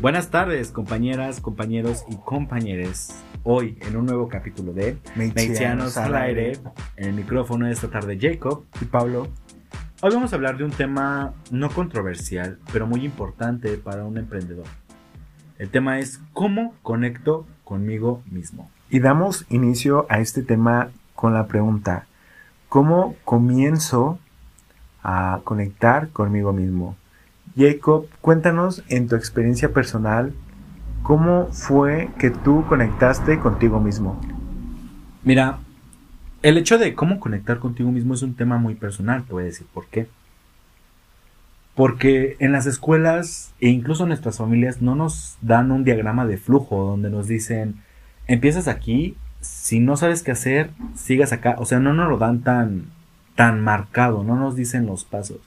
Buenas tardes, compañeras, compañeros y compañeres. Hoy, en un nuevo capítulo de Mexianos al aire, en el micrófono de esta tarde Jacob y Pablo. Hoy vamos a hablar de un tema no controversial, pero muy importante para un emprendedor. El tema es cómo conecto conmigo mismo. Y damos inicio a este tema con la pregunta, ¿cómo comienzo a conectar conmigo mismo? Jacob, cuéntanos en tu experiencia personal, ¿cómo fue que tú conectaste contigo mismo? Mira, el hecho de cómo conectar contigo mismo es un tema muy personal, te voy a decir por qué. Porque en las escuelas e incluso en nuestras familias no nos dan un diagrama de flujo donde nos dicen, empiezas aquí, si no sabes qué hacer, sigas acá. O sea, no nos lo dan tan, tan marcado, no nos dicen los pasos.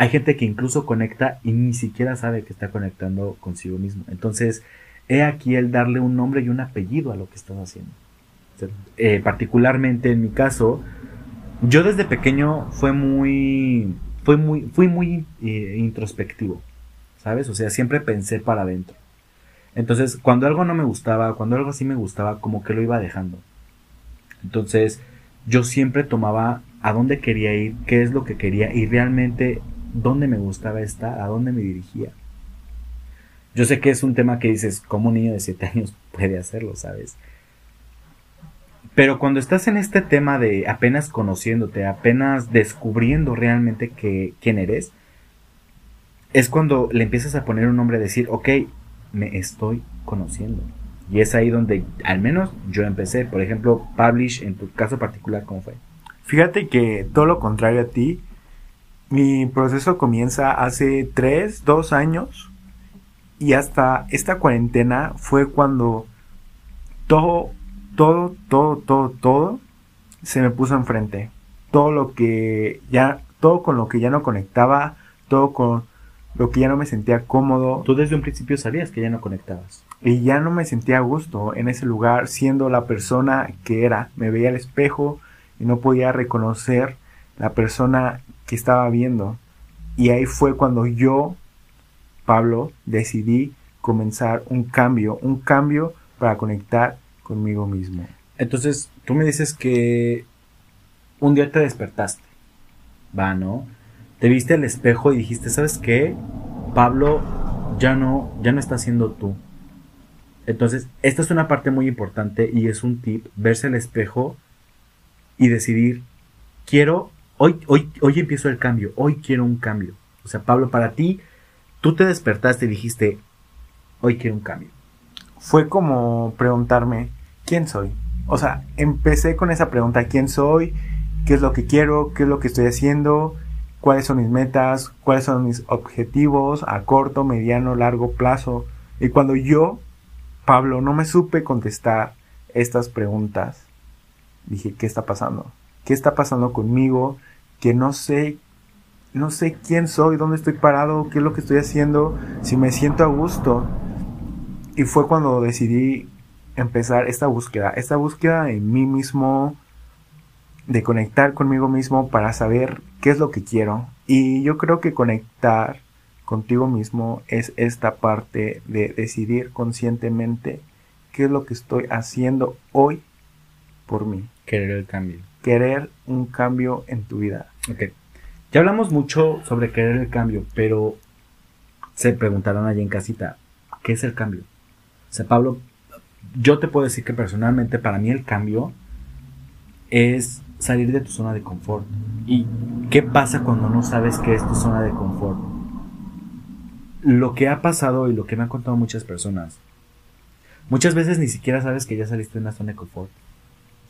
Hay gente que incluso conecta y ni siquiera sabe que está conectando consigo mismo. Entonces, he aquí el darle un nombre y un apellido a lo que estás haciendo. Eh, particularmente en mi caso, yo desde pequeño fue muy, fue muy, fui muy eh, introspectivo, ¿sabes? O sea, siempre pensé para adentro. Entonces, cuando algo no me gustaba, cuando algo así me gustaba, como que lo iba dejando. Entonces, yo siempre tomaba a dónde quería ir, qué es lo que quería y realmente dónde me gustaba estar, a dónde me dirigía. Yo sé que es un tema que dices, ¿cómo un niño de 7 años puede hacerlo, sabes? Pero cuando estás en este tema de apenas conociéndote, apenas descubriendo realmente que, quién eres, es cuando le empiezas a poner un nombre, a decir, ok, me estoy conociendo. Y es ahí donde al menos yo empecé. Por ejemplo, Publish, en tu caso particular, ¿cómo fue? Fíjate que todo lo contrario a ti, mi proceso comienza hace tres, dos años y hasta esta cuarentena fue cuando todo, todo, todo, todo, todo se me puso enfrente. Todo lo que ya, todo con lo que ya no conectaba, todo con lo que ya no me sentía cómodo. Tú desde un principio sabías que ya no conectabas. Y ya no me sentía a gusto en ese lugar siendo la persona que era. Me veía al espejo y no podía reconocer la persona que estaba viendo. Y ahí fue cuando yo, Pablo, decidí comenzar un cambio, un cambio para conectar conmigo mismo. Entonces, tú me dices que un día te despertaste, va, ¿no? Te viste al espejo y dijiste, ¿sabes qué? Pablo ya no, ya no está siendo tú. Entonces, esta es una parte muy importante y es un tip, verse al espejo y decidir, quiero hoy, hoy, hoy empiezo el cambio, hoy quiero un cambio. O sea, Pablo, para ti, tú te despertaste y dijiste, hoy quiero un cambio. Fue como preguntarme, ¿quién soy? O sea, empecé con esa pregunta, ¿quién soy? ¿Qué es lo que quiero? ¿Qué es lo que estoy haciendo? ¿Cuáles son mis metas? ¿Cuáles son mis objetivos a corto, mediano, largo plazo? Y cuando yo, Pablo, no me supe contestar estas preguntas, dije, ¿qué está pasando? ¿Qué está pasando conmigo? Que no sé, no sé quién soy, dónde estoy parado, qué es lo que estoy haciendo, si me siento a gusto. Y fue cuando decidí empezar esta búsqueda, esta búsqueda en mí mismo, de conectar conmigo mismo para saber qué es lo que quiero. Y yo creo que conectar contigo mismo es esta parte de decidir conscientemente qué es lo que estoy haciendo hoy por mí. Querer el cambio. Querer un cambio en tu vida. Ok. Ya hablamos mucho sobre querer el cambio, pero se preguntarán allí en casita, ¿qué es el cambio? O sea, Pablo, yo te puedo decir que personalmente para mí el cambio es salir de tu zona de confort. ¿Y qué pasa cuando no sabes qué es tu zona de confort? Lo que ha pasado y lo que me han contado muchas personas, muchas veces ni siquiera sabes que ya saliste de una zona de confort.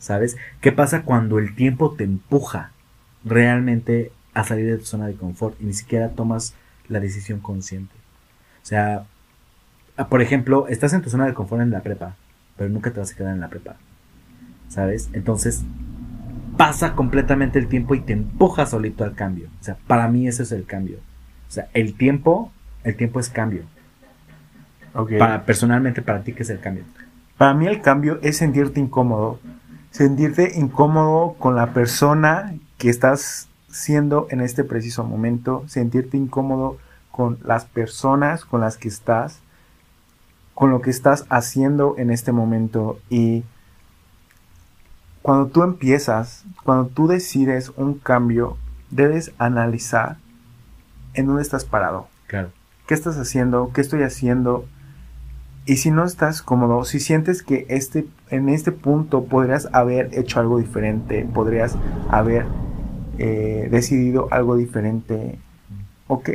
¿Sabes? ¿Qué pasa cuando el tiempo te empuja realmente a salir de tu zona de confort y ni siquiera tomas la decisión consciente. O sea, ah, por ejemplo, estás en tu zona de confort en la prepa, pero nunca te vas a quedar en la prepa. ¿Sabes? Entonces, pasa completamente el tiempo y te empuja solito al cambio. O sea, para mí ese es el cambio. O sea, el tiempo, el tiempo es cambio. Para, personalmente, para ti, ¿qué es el cambio? Para mí el cambio es sentirte incómodo. Sentirte incómodo con la persona que estás siendo en este preciso momento, sentirte incómodo con las personas con las que estás con lo que estás haciendo en este momento y cuando tú empiezas, cuando tú decides un cambio, debes analizar en dónde estás parado. Claro. ¿Qué estás haciendo? ¿Qué estoy haciendo? Y si no estás cómodo, si sientes que este, en este punto podrías haber hecho algo diferente, podrías haber eh, decidido algo diferente, ok,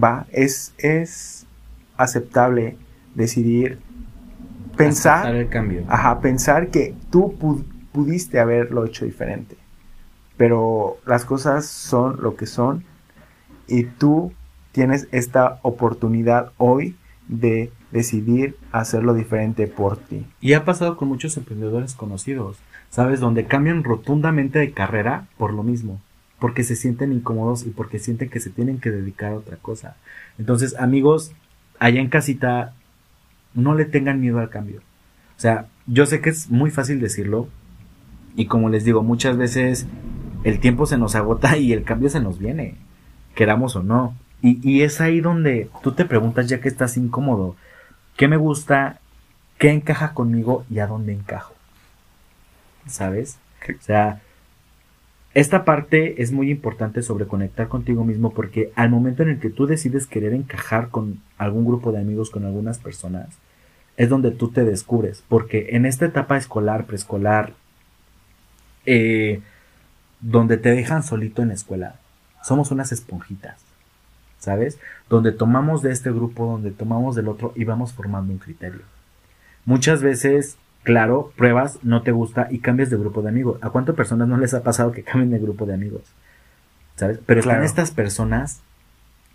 va, es, es aceptable decidir pensar, Aceptar el cambio. ajá, pensar que tú pu- pudiste haberlo hecho diferente, pero las cosas son lo que son y tú tienes esta oportunidad hoy de decidir hacerlo diferente por ti. Y ha pasado con muchos emprendedores conocidos, ¿sabes? Donde cambian rotundamente de carrera por lo mismo, porque se sienten incómodos y porque sienten que se tienen que dedicar a otra cosa. Entonces, amigos, allá en casita, no le tengan miedo al cambio. O sea, yo sé que es muy fácil decirlo y como les digo, muchas veces el tiempo se nos agota y el cambio se nos viene, queramos o no. Y, y es ahí donde tú te preguntas ya que estás incómodo, ¿qué me gusta? ¿Qué encaja conmigo y a dónde encajo? ¿Sabes? O sea, esta parte es muy importante sobre conectar contigo mismo porque al momento en el que tú decides querer encajar con algún grupo de amigos, con algunas personas, es donde tú te descubres. Porque en esta etapa escolar, preescolar, eh, donde te dejan solito en la escuela, somos unas esponjitas, ¿sabes? Donde tomamos de este grupo, donde tomamos del otro y vamos formando un criterio. Muchas veces, claro, pruebas, no te gusta y cambias de grupo de amigos. ¿A cuántas personas no les ha pasado que cambien de grupo de amigos? ¿Sabes? Pero están estas personas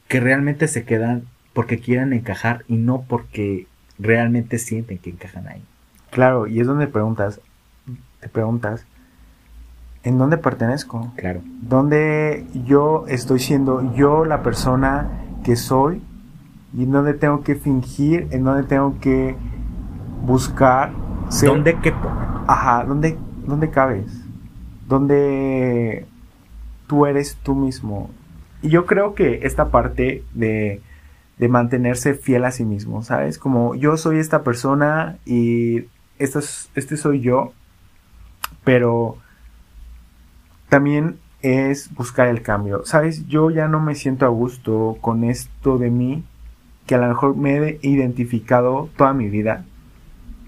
que realmente se quedan porque quieren encajar y no porque realmente sienten que encajan ahí. Claro, y es donde preguntas, te preguntas, ¿en dónde pertenezco? Claro. ¿Dónde yo estoy siendo yo la persona que soy? ¿Y en dónde tengo que fingir? ¿En dónde tengo que buscar ser? ¿Dónde quepo? Ajá, ¿dónde, dónde cabes? ¿Dónde tú eres tú mismo? Y yo creo que esta parte de, de mantenerse fiel a sí mismo, ¿sabes? Como yo soy esta persona y esta es- este soy yo, pero también es buscar el cambio, ¿sabes? Yo ya no me siento a gusto con esto de mí, que a lo mejor me he identificado toda mi vida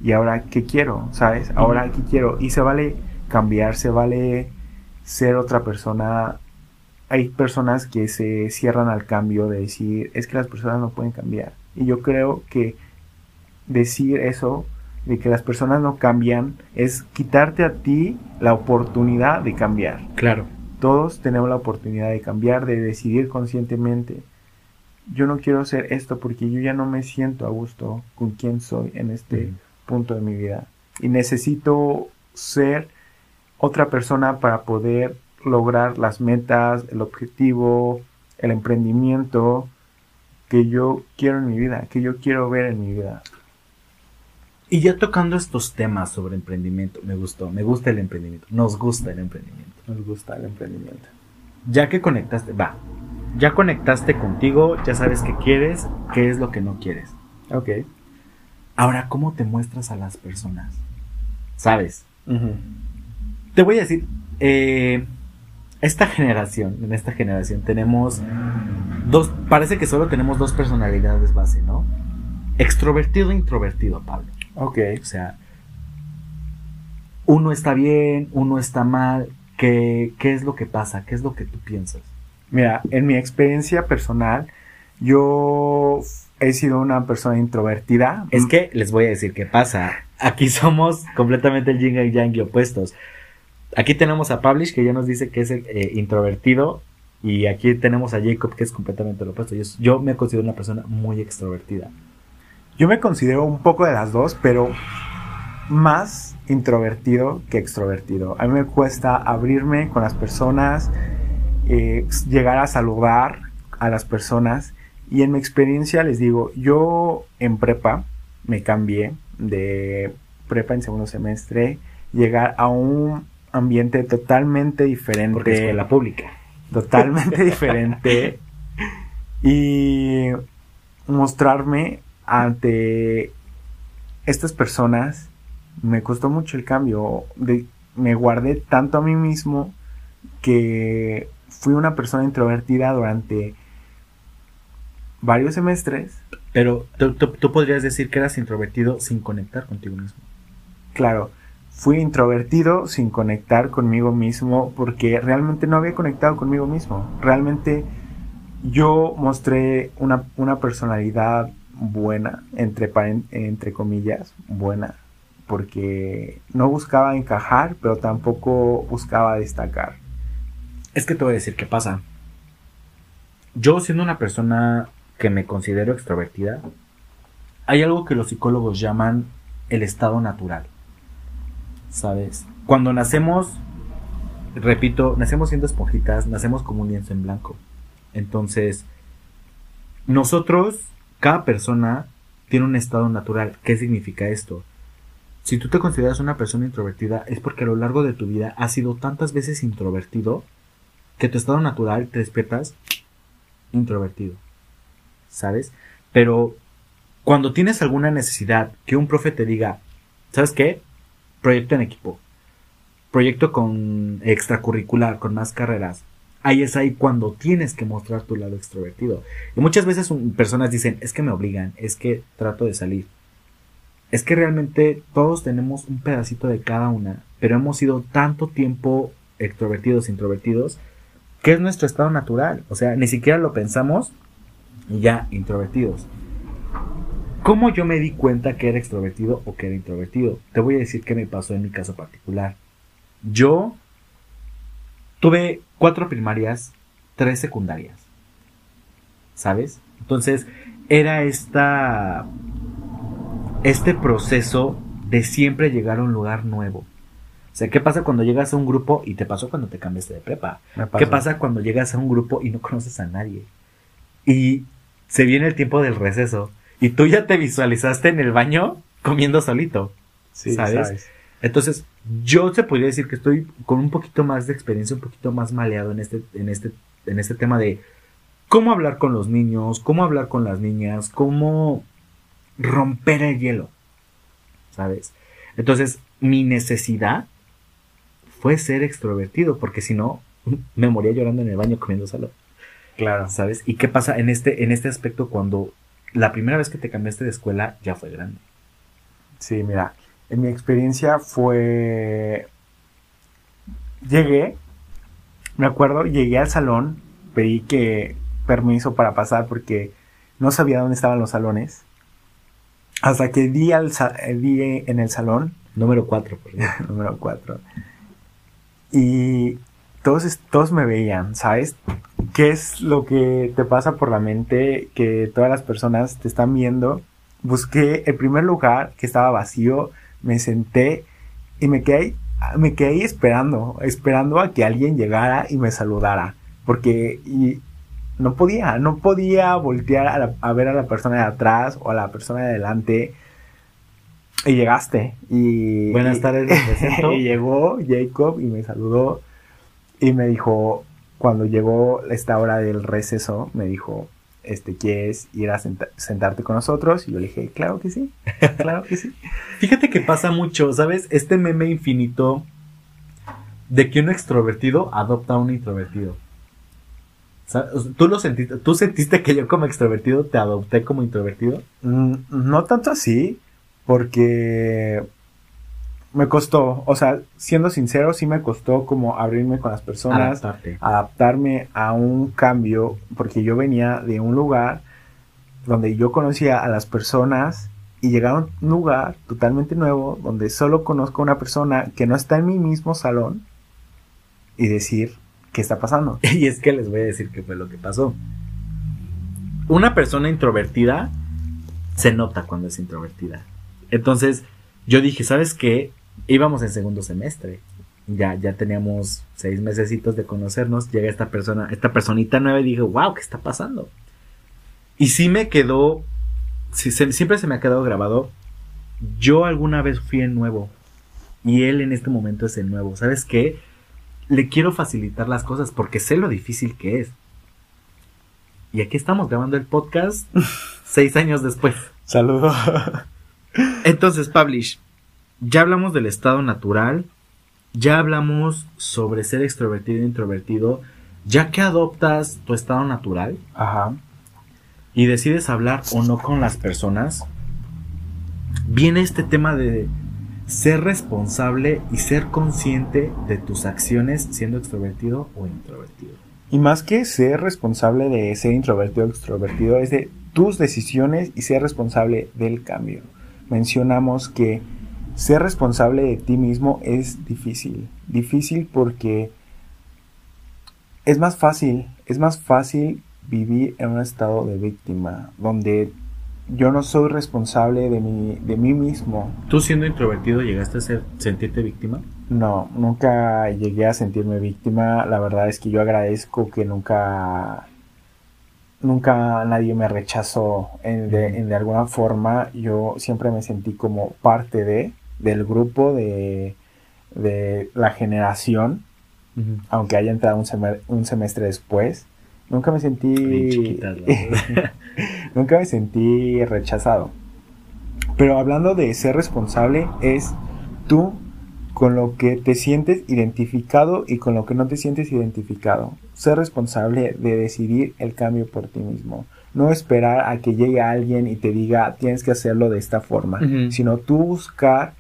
y ahora qué quiero, ¿sabes? Ahora qué quiero. Y se vale cambiar, se vale ser otra persona. Hay personas que se cierran al cambio de decir, es que las personas no pueden cambiar. Y yo creo que decir eso, de que las personas no cambian, es quitarte a ti la oportunidad de cambiar. Claro. Todos tenemos la oportunidad de cambiar, de decidir conscientemente. Yo no quiero hacer esto porque yo ya no me siento a gusto con quién soy en este punto de mi vida. Y necesito ser otra persona para poder lograr las metas, el objetivo, el emprendimiento que yo quiero en mi vida, que yo quiero ver en mi vida. Y ya tocando estos temas sobre emprendimiento, me gustó, me gusta el emprendimiento, nos gusta el emprendimiento. Nos gusta el emprendimiento. Ya que conectaste, va, ya conectaste contigo, ya sabes qué quieres, qué es lo que no quieres. Ok. Ahora, ¿cómo te muestras a las personas? ¿Sabes? Te voy a decir, eh, esta generación, en esta generación tenemos dos, parece que solo tenemos dos personalidades base, ¿no? Extrovertido e introvertido, Pablo. Ok. O sea, uno está bien, uno está mal. ¿Qué, ¿Qué es lo que pasa? ¿Qué es lo que tú piensas? Mira, en mi experiencia personal, yo he sido una persona introvertida. Es que les voy a decir qué pasa. Aquí somos completamente el yin y yang y opuestos. Aquí tenemos a Publish que ya nos dice que es eh, introvertido y aquí tenemos a Jacob que es completamente lo opuesto. Yo, yo me considero una persona muy extrovertida. Yo me considero un poco de las dos, pero más introvertido que extrovertido. A mí me cuesta abrirme con las personas, eh, llegar a saludar a las personas. Y en mi experiencia les digo, yo en prepa me cambié de prepa en segundo semestre, llegar a un ambiente totalmente diferente. Porque es la pública. totalmente diferente y mostrarme ante estas personas me costó mucho el cambio. De, me guardé tanto a mí mismo que fui una persona introvertida durante varios semestres. Pero tú, podrías decir que eras introvertido sin conectar contigo mismo. Claro, fui introvertido sin conectar conmigo mismo porque realmente no había conectado conmigo mismo. Realmente yo mostré una, una personalidad buena, entre, entre comillas, buena, porque no buscaba encajar, pero tampoco buscaba destacar. Es que te voy a decir qué pasa. Yo siendo una persona que me considero extrovertida, hay algo que los psicólogos llaman el estado natural. ¿Sabes? Cuando nacemos, repito, nacemos siendo esponjitas, nacemos como un lienzo en blanco. Entonces, nosotros, cada persona tiene un estado natural. ¿Qué significa esto? Si tú te consideras una persona introvertida, es porque a lo largo de tu vida has sido tantas veces introvertido que tu estado natural te despiertas introvertido. ¿Sabes? Pero cuando tienes alguna necesidad que un profe te diga, ¿sabes qué? Proyecto en equipo. Proyecto con extracurricular, con más carreras. Ahí es ahí cuando tienes que mostrar tu lado extrovertido. Y muchas veces personas dicen, es que me obligan, es que trato de salir es que realmente todos tenemos un pedacito de cada una, pero hemos sido tanto tiempo extrovertidos, introvertidos, que es nuestro estado natural. O sea, ni siquiera lo pensamos y ya introvertidos. ¿Cómo yo me di cuenta que era extrovertido o que era introvertido? Te voy a decir qué me pasó en mi caso particular. Yo tuve cuatro primarias, tres secundarias. ¿Sabes? Entonces, era esta este proceso de siempre llegar a un lugar nuevo. O sea, ¿qué pasa cuando llegas a un grupo y te pasó cuando te cambiaste de prepa? ¿Qué pasa cuando llegas a un grupo y no conoces a nadie? Y se viene el tiempo del receso y tú ya te visualizaste en el baño comiendo solito. Sí, ¿sabes? Entonces, yo te podría decir que estoy con un poquito más de experiencia, un poquito más maleado en este, en este, en este tema de cómo hablar con los niños, cómo hablar con las niñas, cómo romper el hielo, ¿sabes? Entonces, mi necesidad fue ser extrovertido, porque si no, me moría llorando en el baño comiendo solo. Claro. ¿Sabes? ¿Y qué pasa en este, en este aspecto cuando la primera vez que te cambiaste de escuela ya fue grande? Sí, mira, en mi experiencia fue... Llegué, me acuerdo, llegué al salón, pedí que permiso para pasar porque no sabía dónde estaban los salones. Hasta que di, al, di en el salón. Número 4, número 4. Y todos, todos me veían, ¿sabes? ¿Qué es lo que te pasa por la mente? Que todas las personas te están viendo. Busqué el primer lugar que estaba vacío, me senté y me quedé, me quedé ahí esperando, esperando a que alguien llegara y me saludara. Porque y no podía, no podía voltear a, ver a la persona de atrás o a la persona de adelante. Y llegaste. Y, Buenas tardes, y llegó Jacob y me saludó y me dijo, cuando llegó esta hora del receso, me dijo, este, ¿quieres ir a sentarte con nosotros? Y yo le dije, claro que sí, claro que sí. Fíjate que pasa mucho, ¿sabes? Este meme infinito de que un extrovertido adopta a un introvertido. ¿Tú lo sentiste, tú sentiste que yo como extrovertido te adopté como introvertido? Mm, no tanto así, porque me costó, o sea, siendo sincero, sí me costó como abrirme con las personas, adaptarme a un cambio, porque yo venía de un lugar donde yo conocía a las personas y llegar a un lugar totalmente nuevo donde solo conozco a una persona que no está en mi mismo salón y decir, ¿qué está pasando? Y es que les voy a decir qué fue lo que pasó. Una persona introvertida se nota cuando es introvertida. Entonces, yo dije, ¿sabes qué? Íbamos en segundo semestre. Ya, ya teníamos seis mesecitos de conocernos. Llega esta persona, esta personita nueva y dije, wow, ¿qué está pasando? Y sí me quedó, siempre se me ha quedado grabado. Yo alguna vez fui el nuevo. Y él en este momento es el nuevo. ¿Sabes qué? le quiero facilitar las cosas porque sé lo difícil que es. Y aquí estamos grabando el podcast seis años después. Saludos. Entonces, Publish, ya hablamos del estado natural, ya hablamos sobre ser extrovertido e introvertido, ya que adoptas tu estado natural Ajá. y decides hablar o no con las personas, viene este tema de ser responsable y ser consciente de tus acciones siendo extrovertido o introvertido. Y más que ser responsable de ser introvertido o extrovertido, es de tus decisiones y ser responsable del cambio. Mencionamos que ser responsable de ti mismo es difícil. Difícil porque es más fácil, es más fácil vivir en un estado de víctima, donde yo no soy responsable de mí, de mí mismo. ¿Tú siendo introvertido llegaste a ser, sentirte víctima? No, nunca llegué a sentirme víctima. La verdad es que yo agradezco que nunca, nunca nadie me rechazó en de, en de alguna forma. Yo siempre me sentí como parte de, del grupo, de, de la generación, aunque haya entrado un, semestre después. Nunca me sentí, nunca me sentí rechazado. Pero hablando de ser responsable, es tú con lo que te sientes identificado y con lo que no te sientes identificado. Ser responsable de decidir el cambio por ti mismo. No esperar a que llegue alguien y te diga tienes que hacerlo de esta forma, sino tú buscar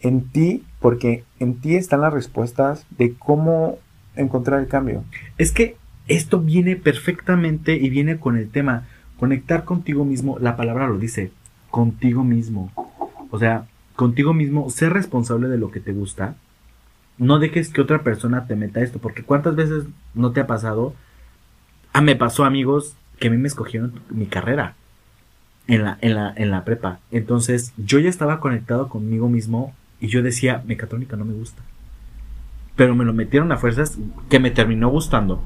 en ti, porque en ti están las respuestas de cómo encontrar el cambio. Es que esto viene perfectamente y viene con el tema. Conectar contigo mismo, la palabra lo dice, contigo mismo. O sea, contigo mismo, ser responsable de lo que te gusta. No dejes que otra persona te meta esto, porque cuántas veces no te ha pasado. Ah, me pasó, amigos, que a mí me escogieron mi carrera en la, en la, en la prepa. Entonces, yo ya estaba conectado conmigo mismo y yo decía, mecatrónica no me gusta. Pero me lo metieron a fuerzas que me terminó gustando.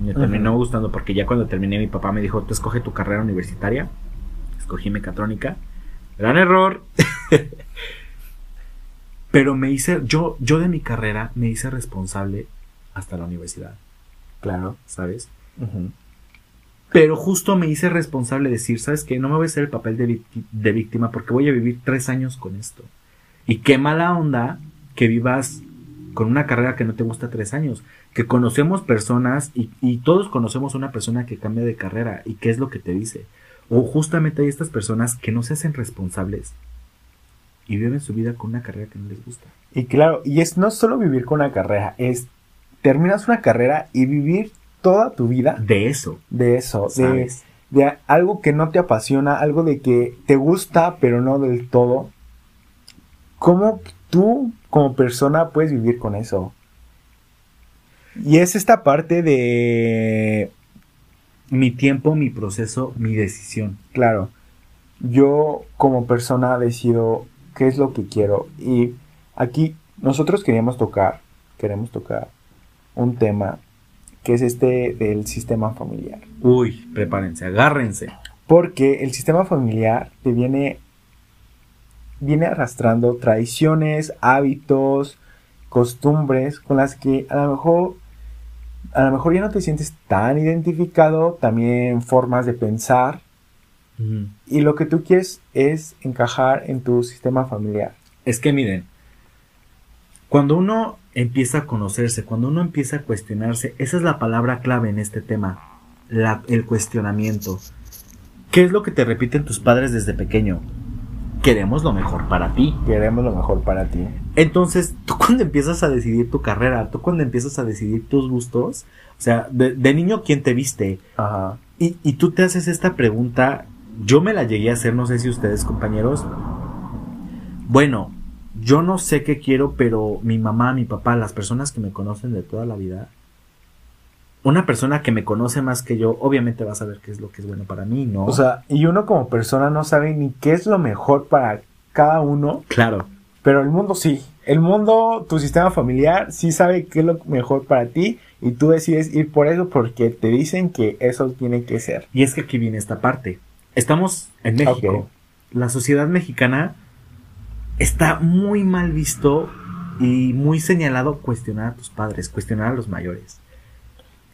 Me terminó gustando porque ya cuando terminé mi papá me dijo, tú escoge tu carrera universitaria. Escogí mecatrónica. Gran error. Pero me hice, yo, yo de mi carrera me hice responsable hasta la universidad, Claro. ¿sabes? Pero justo me hice responsable de decir, ¿sabes qué? No me voy a hacer el papel de víctima porque voy a vivir tres años con esto. Y qué mala onda que vivas con una carrera que no te gusta tres años. Que conocemos personas y, y todos conocemos una persona que cambia de carrera y qué es lo que te dice. O justamente hay estas personas que no se hacen responsables y viven su vida con una carrera que no les gusta. Y claro, y es no solo vivir con una carrera, es terminas una carrera y vivir toda tu vida De eso, de eso, de algo que no te apasiona, algo de que te gusta pero no del todo. ¿Cómo tú como persona puedes vivir con eso? Y es esta parte de, Mi tiempo, mi proceso, mi decisión. claro, yo como persona decido qué es lo que quiero y aquí nosotros queríamos tocar, queremos tocar un tema que es este del sistema familiar. Uy, prepárense, agárrense. Porque el sistema familiar te viene, viene arrastrando tradiciones, hábitos, costumbres con las que a lo mejor a lo mejor ya no te sientes tan identificado, también formas de pensar y lo que tú quieres es encajar en tu sistema familiar. Es que miren, cuando uno empieza a conocerse, cuando uno empieza a cuestionarse, esa es la palabra clave en este tema, la- el cuestionamiento. ¿Qué es lo que te repiten tus padres desde pequeño? Queremos lo mejor para ti. Queremos lo mejor para ti. Entonces, tú cuando empiezas a decidir tu carrera, tú cuando empiezas a decidir tus gustos, o sea, de, de niño, ¿quién te viste? Ajá. Y, y tú te haces esta pregunta, yo me la llegué a hacer, no sé si ustedes compañeros. Bueno, yo no sé qué quiero, pero mi mamá, mi papá, las personas que me conocen de toda la vida, una persona que me conoce más que yo, obviamente va a saber qué es lo que es bueno para mí, ¿no? O sea, y uno como persona no sabe ni qué es lo mejor para cada uno, claro, pero el mundo sí. El mundo, tu sistema familiar, sí sabe qué es lo mejor para ti y tú decides ir por eso porque te dicen que eso tiene que ser. y es que aquí viene esta parte. Estamos en México. La sociedad mexicana está muy mal visto y muy señalado cuestionar a tus padres, cuestionar a los mayores.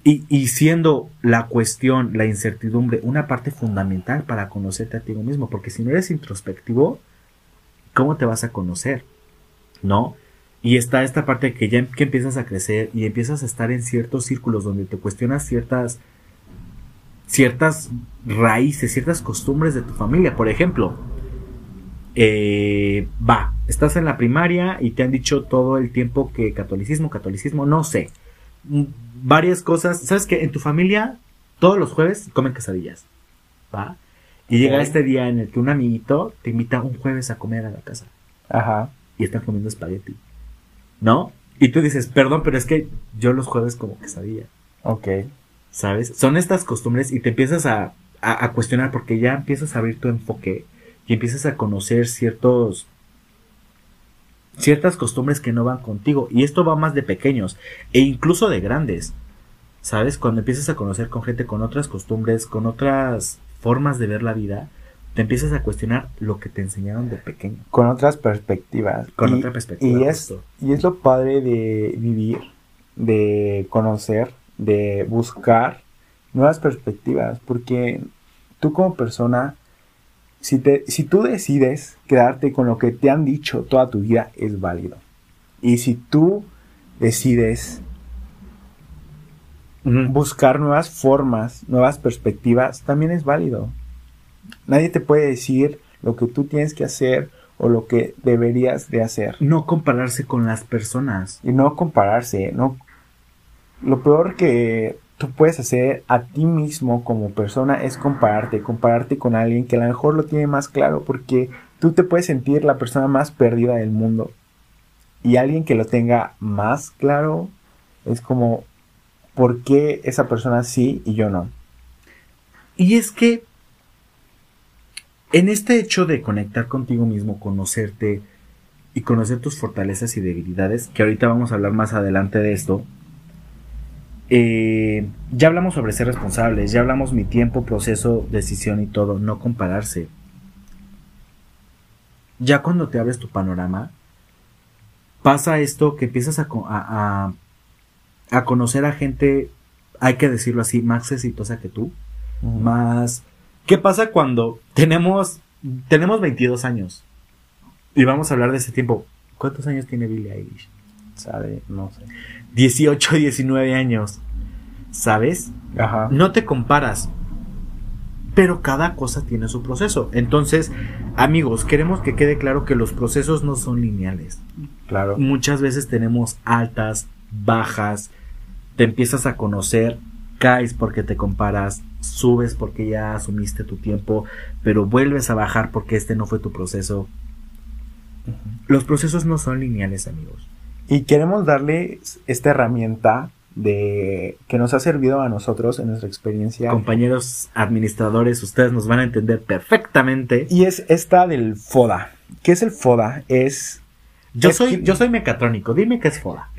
Y, siendo la cuestión, la incertidumbre, una parte fundamental para conocerte a ti mismo, porque si no eres introspectivo, ¿cómo te vas a conocer? ¿No? Y está esta parte que ya que empiezas a crecer y empiezas a estar en ciertos círculos donde te cuestionas ciertas ciertas raíces, ciertas costumbres de tu familia. Por ejemplo, eh, va, estás en la primaria y te han dicho todo el tiempo que catolicismo, catolicismo, no sé. Varias cosas. ¿Sabes que En tu familia, todos los jueves comen quesadillas. ¿Va? Y llega este día en el que un amiguito te invita un jueves a comer a la casa. Ajá. Y están comiendo espagueti. ¿No? Y tú dices, perdón, pero es que yo los jueves como quesadilla. Ok. ¿Sabes? Son estas costumbres y te empiezas a, a, cuestionar porque ya empiezas a abrir tu enfoque y empiezas a conocer ciertos ciertas costumbres que no van contigo y esto va más de pequeños e incluso de grandes sabes cuando empiezas a conocer con gente con otras costumbres con otras formas de ver la vida te empiezas a cuestionar lo que te enseñaron de pequeño. Con otras perspectivas. Con otra perspectiva y es y es lo padre de vivir de conocer de buscar nuevas perspectivas, porque tú como persona, si, te, si tú decides quedarte con lo que te han dicho toda tu vida, es válido. Y si tú decides buscar nuevas formas, nuevas perspectivas, también es válido. Nadie te puede decir lo que tú tienes que hacer o lo que deberías de hacer. No compararse con las personas. Y no compararse, no lo peor que tú puedes hacer a ti mismo como persona es compararte, compararte con alguien que a lo mejor lo tiene más claro, porque tú te puedes sentir la persona más perdida del mundo. Y alguien que lo tenga más claro es como, ¿por qué esa persona sí y yo no? Y es que en este hecho de conectar contigo mismo, conocerte y conocer tus fortalezas y debilidades, que ahorita vamos a hablar más adelante de esto, eh, ya hablamos sobre ser responsables, ya hablamos mi tiempo, proceso, decisión y todo, no compararse. Ya cuando te abres tu panorama, pasa esto que empiezas a, a, a conocer a gente, hay que decirlo así, más exitosa que tú, más... ¿Qué pasa cuando tenemos, tenemos 22 años? Y vamos a hablar de ese tiempo. ¿Cuántos años tiene Billie Eilish? ¿Sabe? No sé. 18, 19 años. ¿Sabes? Ajá. No te comparas. Pero cada cosa tiene su proceso. Entonces, amigos, queremos que quede claro que los procesos no son lineales. Claro. Muchas veces tenemos altas, bajas, te empiezas a conocer, caes porque te comparas, subes porque ya asumiste tu tiempo, pero vuelves a bajar porque este no fue tu proceso. Los procesos no son lineales, amigos. Y queremos darle esta herramienta de que nos ha servido a nosotros en nuestra experiencia. Compañeros administradores, ustedes nos van a entender perfectamente. Y es esta del FODA. ¿Qué es el FODA? Es yo soy yo soy mecatrónico, dime qué es FODA.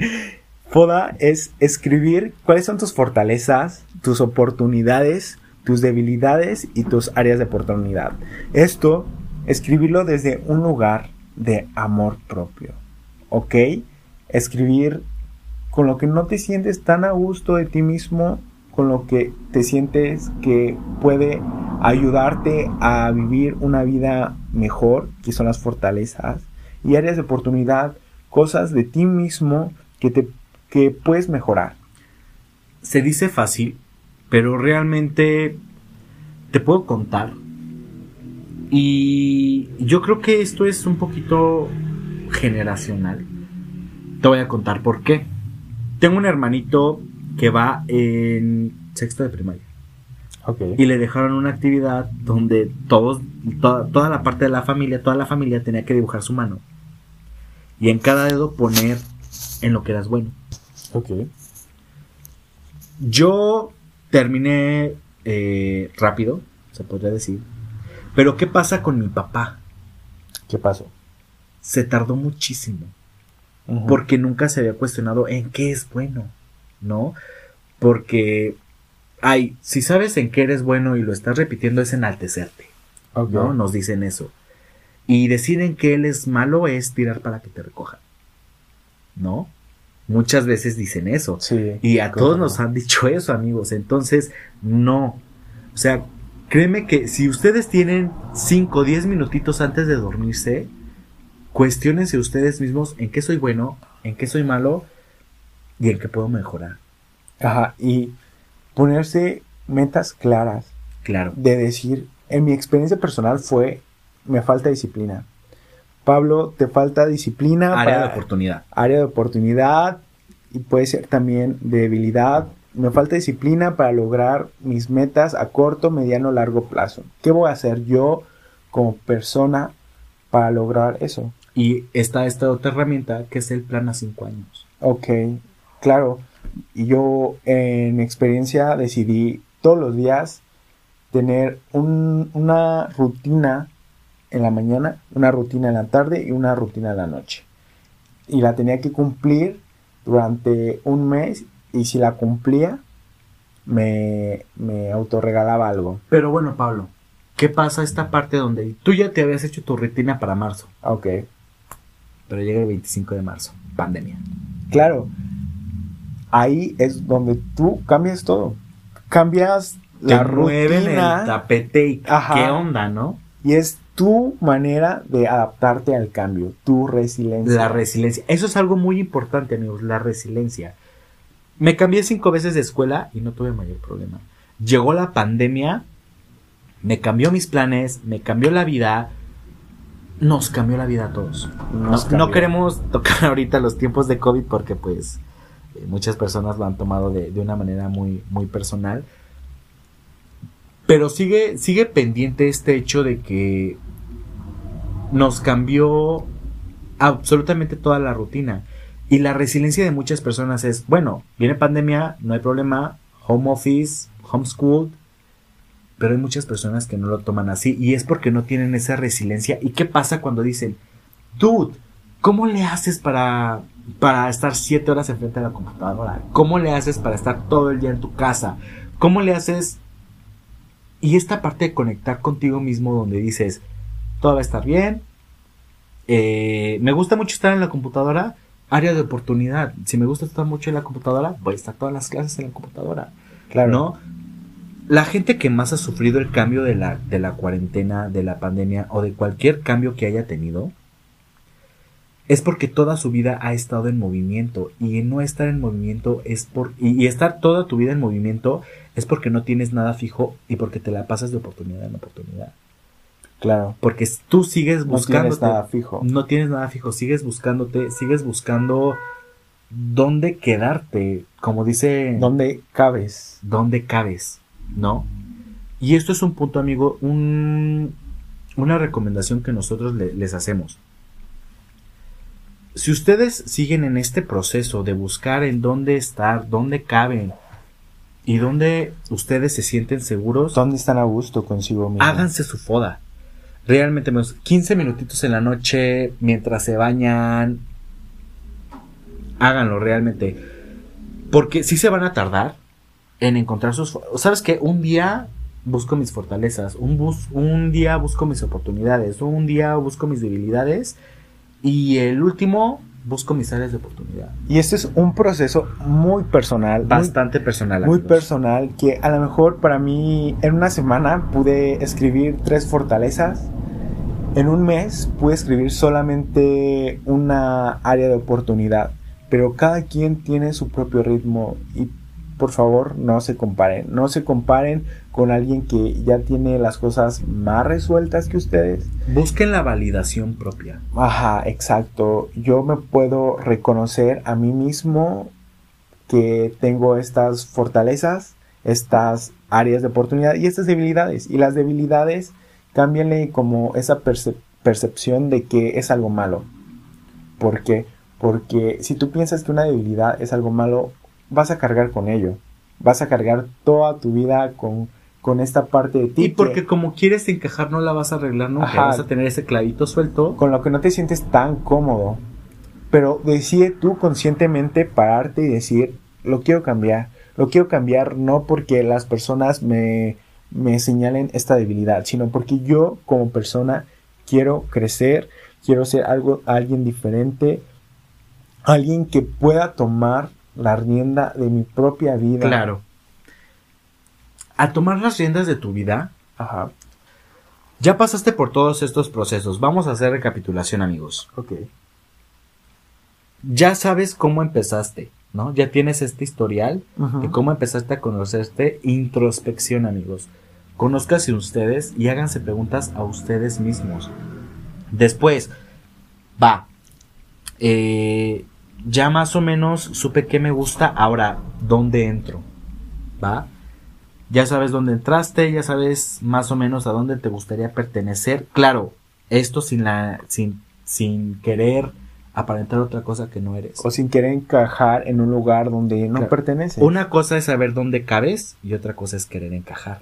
FODA es escribir cuáles son tus fortalezas, tus oportunidades, tus debilidades y tus áreas de oportunidad. Esto escribirlo desde un lugar de amor propio. ¿Ok? Escribir con lo que no te sientes tan a gusto de ti mismo, con lo que te sientes que puede ayudarte a vivir una vida mejor, que son las fortalezas y áreas de oportunidad, cosas de ti mismo que te que puedes mejorar. Se dice fácil, pero realmente te puedo contar. Y yo creo que esto es un poquito generacional te voy a contar por qué. Tengo un hermanito que va en sexto de primaria. Okay. Y le dejaron una actividad donde todos, toda, la parte de la familia, toda la familia tenía que dibujar su mano. Y en cada dedo poner en lo que eras bueno. Ok. Yo terminé eh, rápido, se podría decir. Pero ¿qué pasa con mi papá? ¿Qué pasó? Se tardó muchísimo porque nunca se había cuestionado en qué es bueno, ¿no? Porque, ay, si sabes en qué eres bueno y lo estás repitiendo es enaltecerte, ¿no? Nos dicen eso. Y decir en qué él es malo es tirar para que te recojan, ¿no? Muchas veces dicen eso. Sí, y a todos nos han dicho eso, amigos. Entonces, no. O sea, créeme que si ustedes tienen 5 o 10 minutitos antes de dormirse, cuestionense ustedes mismos en qué soy bueno, en qué soy malo y en qué puedo mejorar. Ajá, y ponerse metas claras. Claro. De decir, en mi experiencia personal fue, me falta disciplina. Pablo, te falta disciplina. Área de oportunidad. Área de oportunidad y puede ser también debilidad. Me falta disciplina para lograr mis metas a corto, mediano, largo plazo. ¿Qué voy a hacer yo como persona para lograr eso? Y está esta otra herramienta que es el plan a cinco años. Ok, claro. Y yo en mi experiencia decidí todos los días tener una rutina en la mañana, una rutina en la tarde y una rutina en la noche. Y la tenía que cumplir durante un mes y si la cumplía, me, me autorregalaba algo. Pero bueno, Pablo, ¿qué pasa esta parte donde tú ya te habías hecho tu rutina para marzo? Ok. Pero llega el 25 de marzo, pandemia. Claro. Ahí es donde tú cambias todo. Cambias la rutina. el tapete y qué onda, ¿no? Y es tu manera de adaptarte al cambio, tu resiliencia. La resiliencia. Eso es algo muy importante, amigos, la resiliencia. Me cambié cinco veces de escuela y no tuve mayor problema. Llegó la pandemia, me cambió mis planes, me cambió la vida, nos cambió la vida a todos. No, queremos tocar ahorita los tiempos de COVID porque pues eh, muchas personas lo han tomado de, de una manera muy, muy personal pero sigue, sigue pendiente este hecho de que nos cambió absolutamente toda la rutina. Y la resiliencia de muchas personas es, bueno, viene pandemia, no hay problema, home office, homeschool, pero hay muchas personas que no lo toman así y es porque no tienen esa resiliencia. ¿Y qué pasa cuando dicen, dude, ¿cómo le haces para, para estar siete horas enfrente de la computadora? ¿Cómo le haces para estar todo el día en tu casa? ¿Cómo le haces y esta parte de conectar contigo mismo donde dices, todo va a estar bien, eh, me gusta mucho estar en la computadora, área de oportunidad. Si me gusta estar mucho en la computadora, voy a estar todas las clases en la computadora. Claro. ¿No? La gente que más ha sufrido el cambio de la, de la cuarentena, de la pandemia o de cualquier cambio que haya tenido, es porque toda su vida ha estado en movimiento y no estar en movimiento es por y, estar toda tu vida en movimiento es porque no tienes nada fijo y porque te la pasas de oportunidad en oportunidad. Claro. Porque tú sigues buscando. No tienes nada fijo. No tienes nada fijo. Sigues buscándote, sigues buscando dónde quedarte. Como dice. ¿Dónde cabes? ¿Dónde cabes? ¿No? Y esto es un punto, amigo, un, una recomendación que nosotros les hacemos. Si ustedes siguen en este proceso de buscar en dónde estar, dónde caben, y dónde ustedes se sienten seguros. ¿Dónde están a gusto consigo mismo? Háganse su foda. Realmente, 15 minutitos en la noche mientras se bañan. Háganlo realmente. Porque si se van a tardar en encontrar sus... ¿Sabes qué? Un día busco mis fortalezas, un, bus, un día busco mis oportunidades, un día busco mis debilidades y el último busco mis áreas de oportunidad. Y este es un proceso muy personal. Bastante personal. Muy personal, que a lo mejor para mí en una semana pude escribir tres fortalezas. En un mes pude escribir solamente una área de oportunidad. Pero cada quien tiene su propio ritmo y por favor no se comparen. No se comparen con alguien que ya tiene las cosas más resueltas que ustedes. Busquen la validación propia. Ajá, exacto. Yo me puedo reconocer a mí mismo que tengo estas fortalezas, estas áreas de oportunidad y estas debilidades. Y las debilidades, cámbienle como esa percepción de que es algo malo. ¿Por qué? Porque si tú piensas que una debilidad es algo malo, vas a cargar con ello. Vas a cargar toda tu vida con, con esta parte de ti. Y porque como quieres encajar no la vas a arreglar nunca. Vas a tener ese clavito suelto. Con lo que no te sientes tan cómodo. Pero decide tú conscientemente pararte y decir, lo quiero cambiar. Lo quiero cambiar no porque las personas me, me señalen esta debilidad, sino porque yo como persona quiero crecer, quiero ser algo, alguien diferente, alguien que pueda tomar la rienda de mi propia vida. Claro. A tomar las riendas de tu vida. Ajá. Ya pasaste por todos estos procesos. Vamos a hacer recapitulación, amigos. Ok. Ya sabes cómo empezaste, ¿no? Ya tienes este historial de cómo empezaste a conocerte. Introspección, amigos. Conózcanse ustedes y háganse preguntas a ustedes mismos. Después, va. Eh, ya más o menos supe qué me gusta. Ahora, ¿dónde entro? ¿Va? Ya sabes dónde entraste, ya sabes más o menos a dónde te gustaría pertenecer. Claro, esto sin la, sin, sin querer aparentar otra cosa que no eres. O sin querer encajar en un lugar donde no Claro. pertenece. Una cosa es saber dónde cabes y otra cosa es querer encajar.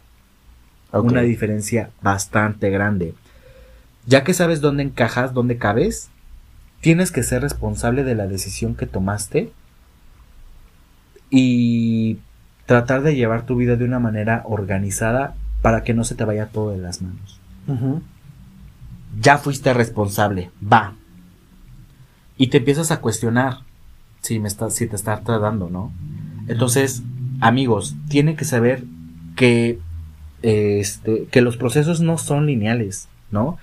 Una diferencia bastante grande. Ya que sabes dónde encajas, dónde cabes, tienes que ser responsable de la decisión que tomaste y tratar de llevar tu vida de una manera organizada para que no se te vaya todo de las manos. Ya fuiste responsable, va. Y te empiezas a cuestionar si me está, si te está tratando, ¿no? Entonces, amigos, tienen que saber que este, que los procesos no son lineales, ¿no?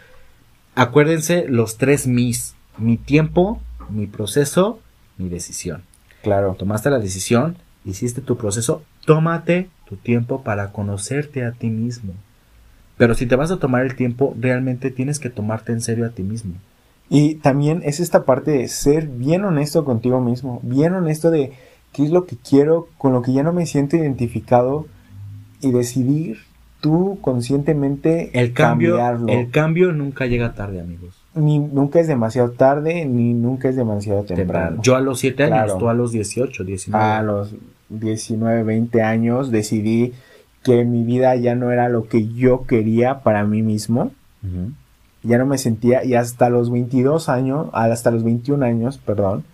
Acuérdense los tres mis, mi tiempo, mi proceso, mi decisión. Claro. Tomaste la decisión, hiciste tu proceso, tómate tu tiempo para conocerte a ti mismo. Pero si te vas a tomar el tiempo, realmente tienes que tomarte en serio a ti mismo. Y también es esta parte de ser bien honesto contigo mismo, bien honesto de qué es lo que quiero, con lo que ya no me siento identificado y decidir tú conscientemente El cambio, cambiarlo. el cambio nunca llega tarde, amigos. Ni nunca es demasiado tarde, ni nunca es demasiado temprano. Temprano. Yo a los 7 años, tú a los 18, 19. A los 19, 20 años decidí que mi vida ya no era lo que yo quería para mí mismo. Ya no me sentía y hasta los 22 años, hasta los 21 años, perdón,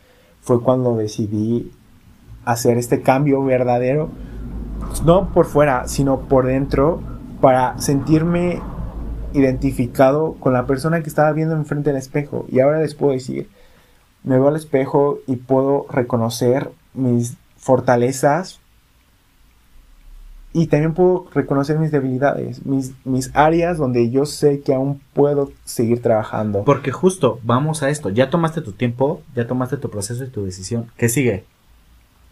fue cuando decidí hacer este cambio verdadero, no por fuera, sino por dentro, para sentirme identificado con la persona que estaba viendo enfrente del espejo. Y ahora les puedo decir, me veo al espejo y puedo reconocer mis fortalezas y también puedo reconocer mis debilidades, mis, mis áreas donde yo sé que aún puedo seguir trabajando. Porque justo, vamos a esto. Ya tomaste tu tiempo, ya tomaste tu proceso y tu decisión. ¿Qué sigue?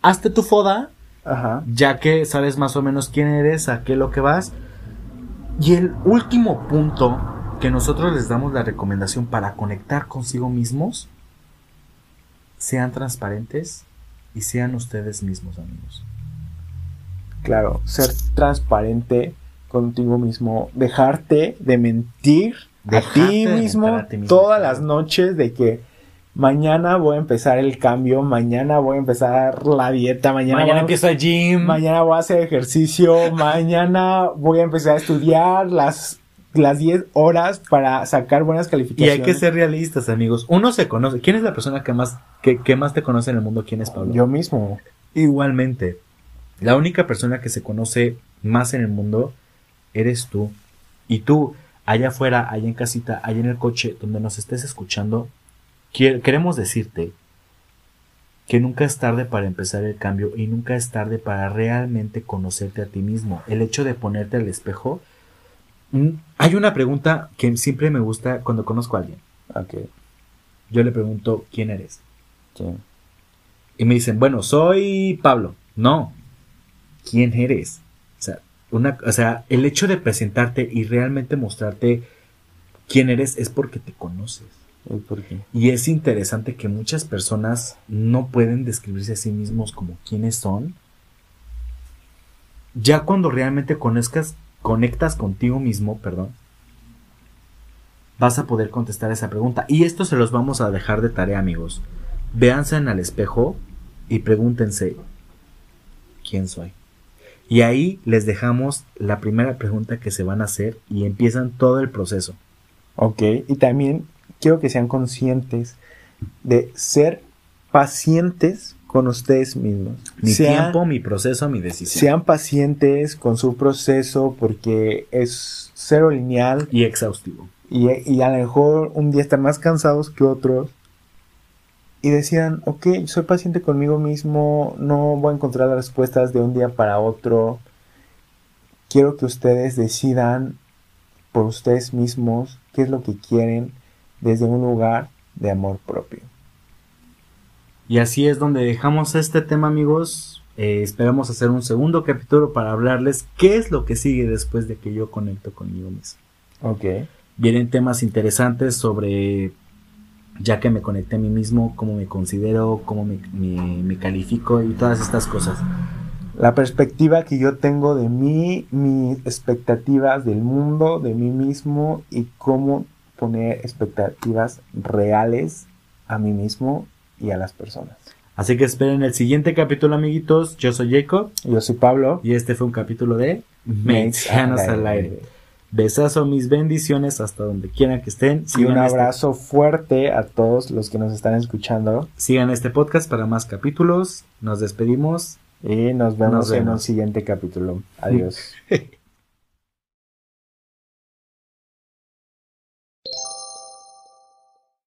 Hazte tu foda, Ajá. ya que sabes más o menos quién eres, a qué lo que vas. Y el último punto que nosotros les damos la recomendación para conectar consigo mismos, sean transparentes y sean ustedes mismos, amigos. Claro, ser transparente contigo mismo, dejarte de mentir a ti de mismo a ti mismo, todas claro. las noches de que mañana voy a empezar el cambio, mañana voy a empezar la dieta, mañana, voy a- el gym. mañana voy a hacer ejercicio, mañana voy a empezar a estudiar las las 10 horas para sacar buenas Y calificaciones. hay que ser realistas, amigos. Uno se conoce. ¿Quién es la persona que más, que, que más te conoce en el mundo? ¿Quién es Pablo? yo mismo. Igualmente. La única persona que se conoce más en el mundo eres tú. Y tú, allá afuera, allá en casita, allá en el coche, donde nos estés escuchando, queremos decirte que nunca es tarde para empezar el cambio y nunca es tarde para realmente conocerte a ti mismo. El hecho de ponerte al espejo. Mm, Hay una pregunta que siempre me gusta cuando conozco a alguien. Yo le pregunto, ¿quién eres? Y me dicen, bueno, soy Pablo. No. ¿Quién eres? O sea, una, o sea, el hecho de presentarte y realmente mostrarte quién eres es porque te conoces. ¿Y por qué? Y es interesante que muchas personas no pueden describirse a sí mismos como quiénes son. Ya cuando realmente conozcas, conectas contigo mismo, perdón, vas a poder contestar esa pregunta. Y esto se los vamos a dejar de tarea, amigos. Véanse en el espejo y pregúntense, ¿quién soy? Y ahí les dejamos la primera pregunta que se van a hacer y empiezan todo el proceso. Ok, y también quiero que sean conscientes de ser pacientes con ustedes mismos. Mi Sean- tiempo, mi proceso, mi decisión. Sean pacientes con su proceso porque es cero lineal y exhaustivo. y, y a lo mejor un día están más cansados que otros y decidan, ok, soy paciente conmigo mismo, no voy a encontrar las respuestas de un día para otro. Quiero que ustedes decidan por ustedes mismos qué es lo que quieren desde un lugar de amor propio. Y así es donde dejamos este tema, amigos. Eh, esperamos hacer un segundo capítulo para hablarles qué es lo que sigue después de que yo conecto conmigo mismo. Ok. Vienen temas interesantes sobre, ya que me conecté a mí mismo, cómo me considero, cómo me, me- me califico y todas estas cosas. La perspectiva que yo tengo de mí, mis expectativas del mundo, de mí mismo y cómo poner expectativas reales a mí mismo y a las personas. Así que esperen el siguiente capítulo, amiguitos. Yo soy Jacob Yo soy Pablo. y este fue un capítulo de Mexicanos al aire. Besazo, mis bendiciones hasta donde quieran que estén. Y un este- abrazo fuerte a todos los que nos están escuchando. sigan este podcast para más capítulos. Nos despedimos. Y nos vemos, Nos en vemos. un siguiente capítulo. Adiós.